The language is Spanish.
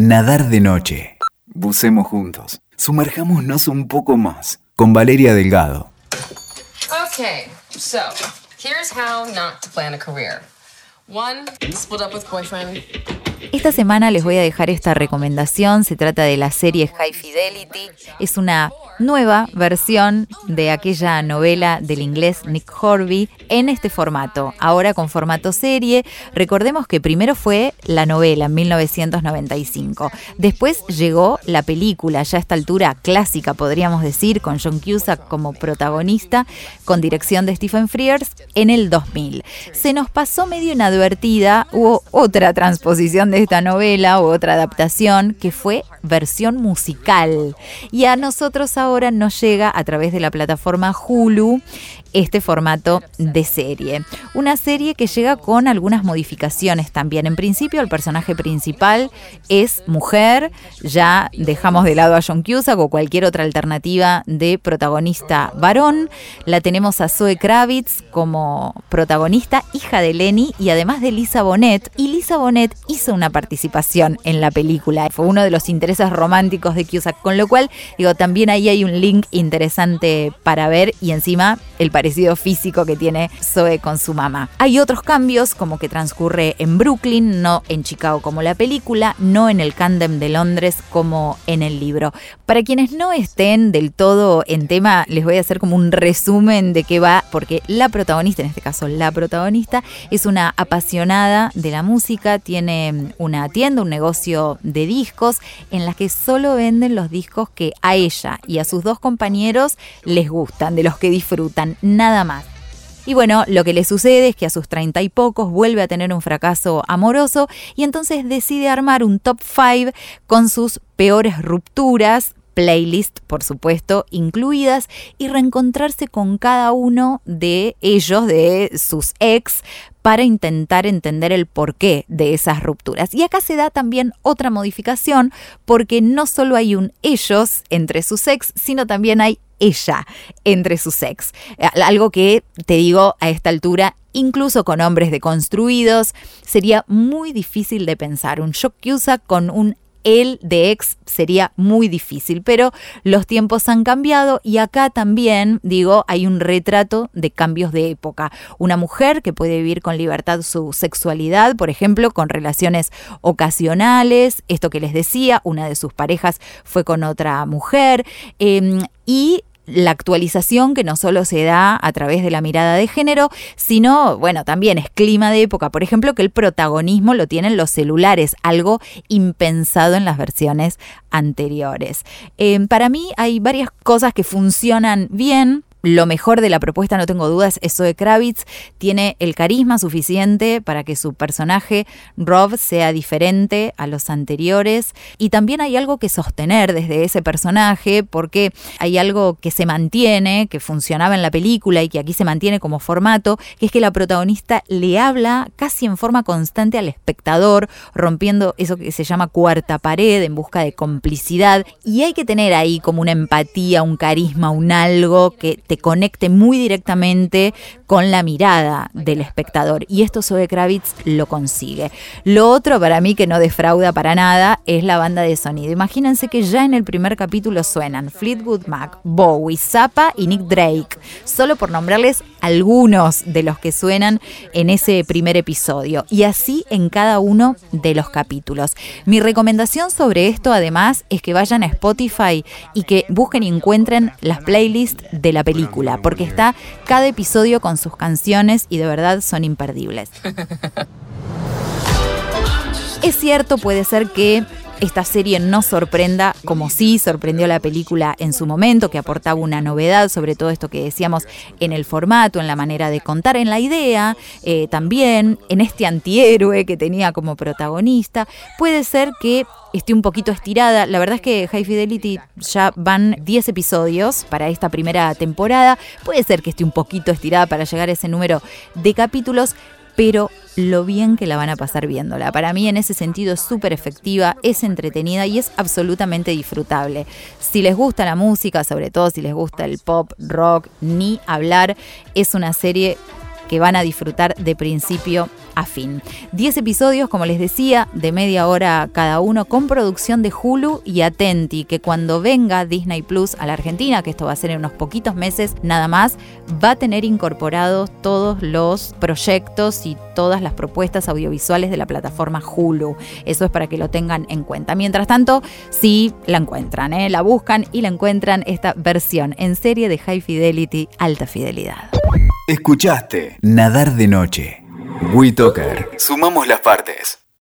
Nadar de noche. Bucemos juntos. Sumerjámonos un poco más. Con Valeria Delgado. Okay, so here's how not to plan a career. One, split up with boyfriend. Esta semana les voy a dejar esta recomendación. Se trata de la serie High Fidelity. Es una nueva versión de aquella novela del inglés Nick Horby en este formato, ahora con formato serie. Recordemos que primero fue la novela en 1995, después llegó la película, ya a esta altura clásica podríamos decir, con John Cusack como protagonista, con dirección de Stephen Frears en el 2000. Se nos pasó medio inadvertida, hubo otra transposición de esta novela u otra adaptación que fue versión musical y a nosotros ahora nos llega a través de la plataforma Hulu este formato de serie. Una serie que llega con algunas modificaciones también. En principio el personaje principal es mujer, ya dejamos de lado a John Cusack o cualquier otra alternativa de protagonista varón. La tenemos a Zoe Kravitz como protagonista, hija de Lenny y además de Lisa Bonet. Y Lisa Bonet hizo una participación en la película. Fue uno de los intereses románticos de Cusack, con lo cual digo, también ahí hay un link interesante para ver y encima el parecido físico que tiene Zoe con su mamá. Hay otros cambios, como que transcurre en Brooklyn, no en Chicago como la película, no en el Camden de Londres como en el libro. Para quienes no estén del todo en tema, les voy a hacer como un resumen de qué va, porque la protagonista, en este caso la protagonista, es una apasionada de la música, tiene una tienda, un negocio de discos, en la que solo venden los discos que a ella y a sus dos compañeros les gustan, de los que disfrutan nada más. Y bueno, lo que le sucede es que a sus treinta y pocos vuelve a tener un fracaso amoroso y entonces decide armar un top 5 con sus peores rupturas, playlist, por supuesto, incluidas, y reencontrarse con cada uno de ellos, de sus ex, para intentar entender el porqué de esas rupturas. Y acá se da también otra modificación, porque no solo hay un ellos entre sus ex, sino también hay ella entre sus ex. Algo que, te digo, a esta altura, incluso con hombres deconstruidos, sería muy difícil de pensar. Un shock usa con un él de ex sería muy difícil, pero los tiempos han cambiado y acá también, digo, hay un retrato de cambios de época. Una mujer que puede vivir con libertad su sexualidad, por ejemplo, con relaciones ocasionales, esto que les decía, una de sus parejas fue con otra mujer, em, y la actualización que no solo se da a través de la mirada de género, sino, bueno, también es clima de época, por ejemplo, que el protagonismo lo tienen los celulares, algo impensado en las versiones anteriores. Eh, para mí hay varias cosas que funcionan bien. Lo mejor de la propuesta, no tengo dudas, es Zoe Kravitz. Tiene el carisma suficiente para que su personaje, Rob, sea diferente a los anteriores. Y también hay algo que sostener desde ese personaje, porque hay algo que se mantiene, que funcionaba en la película y que aquí se mantiene como formato, que es que la protagonista le habla casi en forma constante al espectador, rompiendo eso que se llama cuarta pared en busca de complicidad. Y hay que tener ahí como una empatía, un carisma, un algo que te conecte muy directamente con la mirada del espectador. Y esto Zoe Kravitz lo consigue. Lo otro para mí que no defrauda para nada es la banda de sonido. Imagínense que ya en el primer capítulo suenan Fleetwood Mac, Bowie, Zappa y Nick Drake. Solo por nombrarles algunos de los que suenan en ese primer episodio. Y así en cada uno de los capítulos. Mi recomendación sobre esto además es que vayan a Spotify y que busquen y encuentren las playlists de la película porque está cada episodio con sus canciones y de verdad son imperdibles. Es cierto, puede ser que esta serie no sorprenda como sí sorprendió la película en su momento, que aportaba una novedad sobre todo esto que decíamos en el formato, en la manera de contar, en la idea, eh, también en este antihéroe que tenía como protagonista. Puede ser que esté un poquito estirada. La verdad es que High Fidelity ya van 10 episodios para esta primera temporada. Puede ser que esté un poquito estirada para llegar a ese número de capítulos, pero lo bien que la van a pasar viéndola. Para mí en ese sentido es súper efectiva, es entretenida y es absolutamente disfrutable. Si les gusta la música, sobre todo si les gusta el pop, rock, ni hablar, es una serie que van a disfrutar de principio a fin. 10 episodios, como les decía, de media hora cada uno, con producción de Hulu y Atenti, que cuando venga Disney Plus a la Argentina, que esto va a ser en unos poquitos meses nada más, va a tener incorporados todos los proyectos y todas las propuestas audiovisuales de la plataforma Hulu. Eso es para que lo tengan en cuenta. Mientras tanto, sí la encuentran, ¿eh? la buscan y la encuentran esta versión en serie de High Fidelity, alta fidelidad. Escuchaste Nadar de Noche. WeToker. Sumamos las partes.